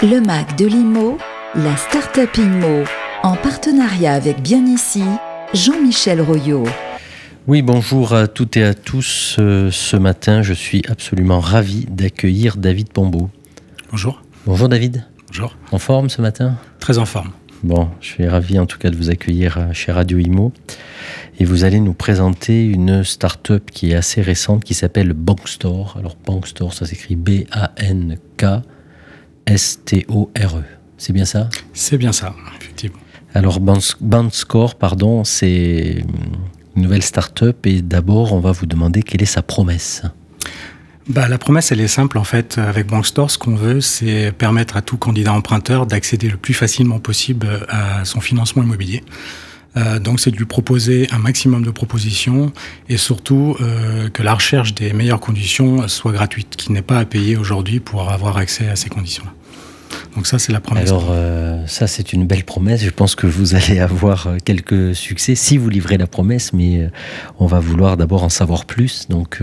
Le MAC de l'IMO, la Startup IMO, en partenariat avec Bien Ici, Jean-Michel Royot. Oui, bonjour à toutes et à tous. Euh, ce matin, je suis absolument ravi d'accueillir David Pombo. Bonjour. Bonjour David. Bonjour. En forme ce matin? Très en forme. Bon, je suis ravi en tout cas de vous accueillir euh, chez Radio Imo. Et vous allez nous présenter une start-up qui est assez récente qui s'appelle Bankstore. Alors Bankstore, ça s'écrit B-A-N-K. S-T-O-R-E. C'est bien ça? C'est bien ça, effectivement. Alors, Bandscore, pardon, c'est une nouvelle start-up et d'abord, on va vous demander quelle est sa promesse. Bah, la promesse, elle est simple en fait. Avec Bankstore, ce qu'on veut, c'est permettre à tout candidat emprunteur d'accéder le plus facilement possible à son financement immobilier. Euh, donc, c'est de lui proposer un maximum de propositions et surtout euh, que la recherche des meilleures conditions soit gratuite, qu'il n'ait pas à payer aujourd'hui pour avoir accès à ces conditions-là. Donc ça, c'est la promesse. Alors euh, ça, c'est une belle promesse. Je pense que vous allez avoir quelques succès si vous livrez la promesse, mais on va vouloir d'abord en savoir plus. Donc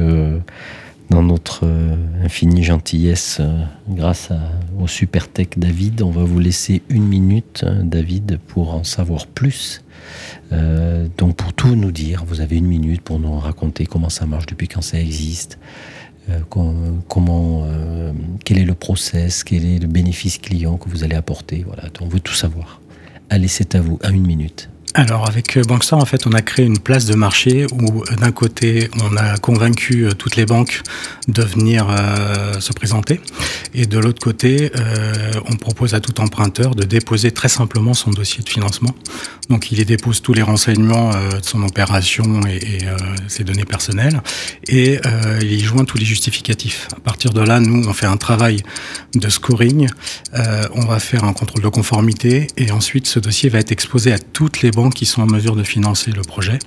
dans notre infinie gentillesse, grâce au super tech David, on va vous laisser une minute, David, pour en savoir plus. donc pour tout nous dire, vous avez une minute pour nous raconter comment ça marche, depuis quand ça existe, euh, comment, euh, quel est le process, quel est le bénéfice client que vous allez apporter. Voilà, on veut tout savoir. Allez, c'est à vous, à une minute. Alors avec euh, Bankstar, en fait, on a créé une place de marché où euh, d'un côté, on a convaincu euh, toutes les banques de venir se présenter, et de l'autre côté, on propose à tout emprunteur de déposer très simplement son dossier de financement. Donc il y dépose tous les renseignements de son opération et, et ses données personnelles, et il y joint tous les justificatifs. À partir de là, nous, on fait un travail de scoring, on va faire un contrôle de conformité, et ensuite ce dossier va être exposé à toutes les banques qui sont en mesure de financer le projet.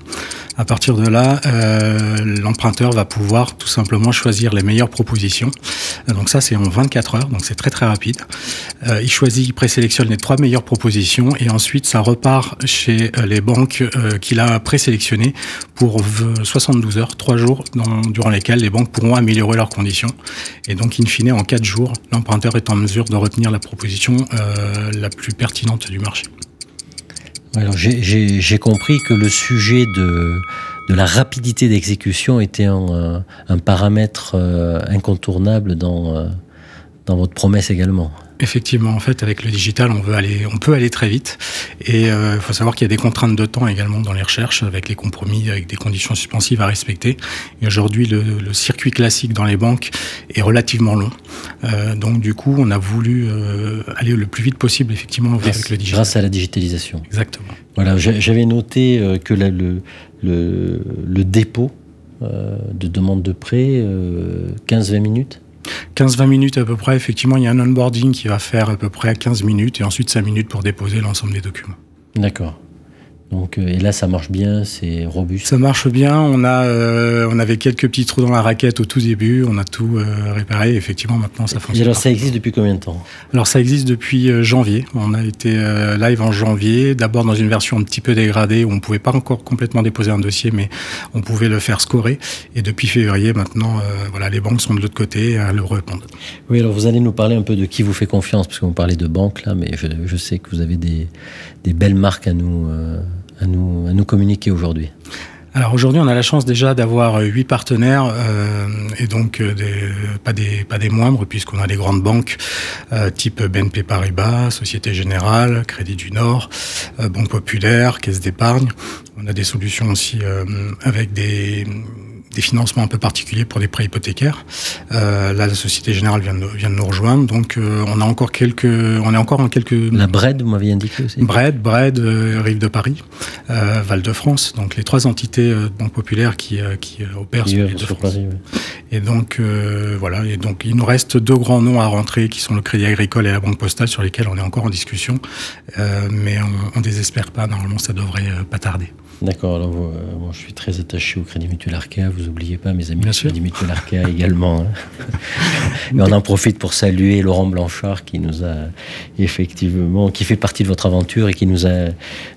À partir de là, euh, l'emprunteur va pouvoir tout simplement choisir les meilleures propositions. Euh, donc ça, c'est en 24 heures, donc c'est très très rapide. Euh, il choisit, il présélectionne les trois meilleures propositions et ensuite ça repart chez les banques qu'il a présélectionnées pour 72 heures, trois jours durant lesquels les banques pourront améliorer leurs conditions. Et donc, in fine, en quatre jours, l'emprunteur est en mesure de retenir la proposition la plus pertinente du marché. Alors j'ai compris que le sujet de, de la rapidité d'exécution était un, paramètre euh, incontournable dans, euh, dans votre promesse également. Effectivement, en fait, avec le digital, on veut aller, on peut aller très vite. Et il euh, faut savoir qu'il y a des contraintes de temps également dans les recherches, avec les compromis, avec des conditions suspensives à respecter. Et aujourd'hui, le, le, circuit classique dans les banques est relativement long. Euh, donc, du coup, on a voulu euh, aller le plus vite possible, effectivement, grâce, avec le digital. Grâce à la digitalisation. Exactement. Voilà, j'avais noté que la, le, le, le, dépôt de demande de prêt, 15-20 minutes 15-20 minutes à peu près, effectivement, il y a un onboarding qui va faire à peu près 15 minutes et ensuite 5 minutes pour déposer l'ensemble des documents. D'accord. Donc, euh, et là, ça marche bien, c'est robuste. Ça marche bien. On a, euh, on avait quelques petits trous dans la raquette au tout début. On a tout euh, réparé. Effectivement, maintenant, ça fonctionne. Et alors, ça existe depuis combien de temps? Alors, ça existe depuis euh, janvier. On a été live en janvier. D'abord dans une version un petit peu dégradée où on pouvait pas encore complètement déposer un dossier, mais on pouvait le faire scorer. Et depuis février, maintenant, voilà, les banques sont de l'autre côté à le répondre. Oui, alors vous allez nous parler un peu de qui vous fait confiance, parce que vous parlez de banque là, mais je, je sais que vous avez des, des belles marques à nous à nous, à nous communiquer aujourd'hui alors aujourd'hui, on a la chance déjà d'avoir huit partenaires euh, et donc euh, des, pas des pas des moindres puisqu'on a des grandes banques euh, type BNP Paribas, Société Générale, Crédit du Nord, euh, Banque Populaire, Caisse d'épargne. On a des solutions aussi euh, avec des des financements un peu particuliers pour des prêts hypothécaires. Euh, là, la Société Générale vient de, vient de nous rejoindre, donc euh, on a encore quelques, on est encore en quelques. La Bred, vous m'aviez indiqué aussi. Bred, Bred, euh, Rive de Paris, Val de France, donc les trois entités de banque populaire qui, qui opèrent Qui sur de sur France. Paris, oui. Et donc voilà, et donc il nous reste deux grands noms à rentrer, qui sont le Crédit Agricole et la Banque Postale, sur lesquels on est encore en discussion, mais on, on désespère pas. Normalement, ça devrait pas tarder. D'accord. Alors, vous, euh, moi, je suis très attaché au Crédit Mutuel Arkea. Vous oubliez pas, mes amis, Bien sûr. du Mutuel Arkea également. Hein. Et on en profite pour saluer Laurent Blanchard qui nous a effectivement, qui fait partie de votre aventure et qui nous a,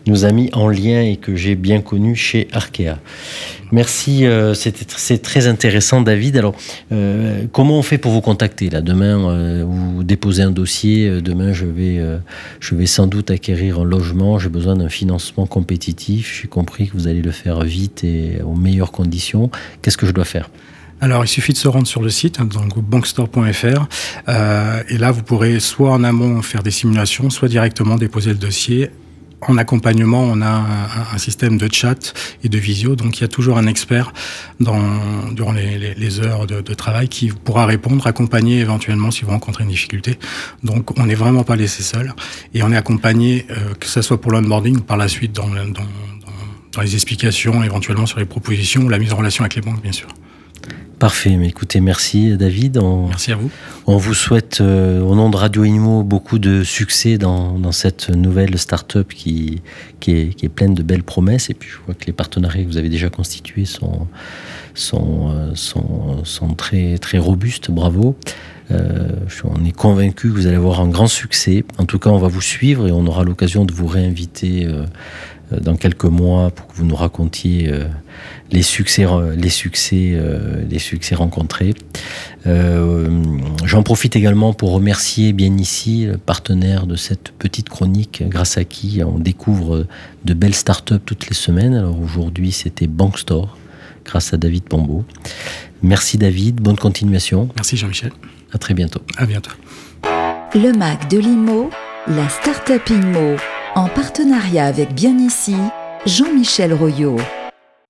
nous a mis en lien et que j'ai bien connu chez Arkea. Merci, euh, c'est très intéressant, David. Alors, euh, comment on fait pour vous contacter là? Demain, euh, vous déposez un dossier. Demain, je vais, sans doute acquérir un logement. J'ai besoin d'un financement compétitif. J'ai compris que vous allez le faire vite et aux meilleures conditions. Qu'est-ce que je dois faire? Alors, il suffit de se rendre sur le site, hein, groupe bankstore.fr, euh, et là, vous pourrez soit en amont faire des simulations, soit directement déposer le dossier en accompagnement, on a un, système de chat et de visio, donc il y a toujours un expert durant les, heures de, travail qui pourra répondre, accompagner éventuellement si vous rencontrez une difficulté. Donc on n'est vraiment pas laissé seul et on est accompagné, euh, que ce soit pour l'onboarding ou par la suite dans, dans, dans les explications, éventuellement sur les propositions ou la mise en relation avec les banques, bien sûr. Parfait, mais écoutez, merci David. merci à vous. On vous souhaite euh, au nom de Radio Inmo beaucoup de succès dans, dans cette nouvelle start-up qui, qui, est, qui, est, pleine de belles promesses. Et puis je vois que les partenariats que vous avez déjà constitués sont, sont, euh, sont, sont très, très robustes. Bravo. Euh, on est convaincu que vous allez avoir un grand succès. En tout cas, on va vous suivre et on aura l'occasion de vous réinviter dans quelques mois pour que vous nous racontiez les succès, les succès, euh, les succès rencontrés. Euh, j'en profite également pour remercier bien ici, le partenaire de cette petite chronique, grâce à qui on découvre de belles startups toutes les semaines. Alors aujourd'hui, c'était Bankstore, grâce à David Pombo. Merci David, bonne continuation. Merci Jean-Michel. À très bientôt. À bientôt. Le Mac de l'IMO, la Startup IMO, en partenariat avec Bien ici, Jean-Michel Royot.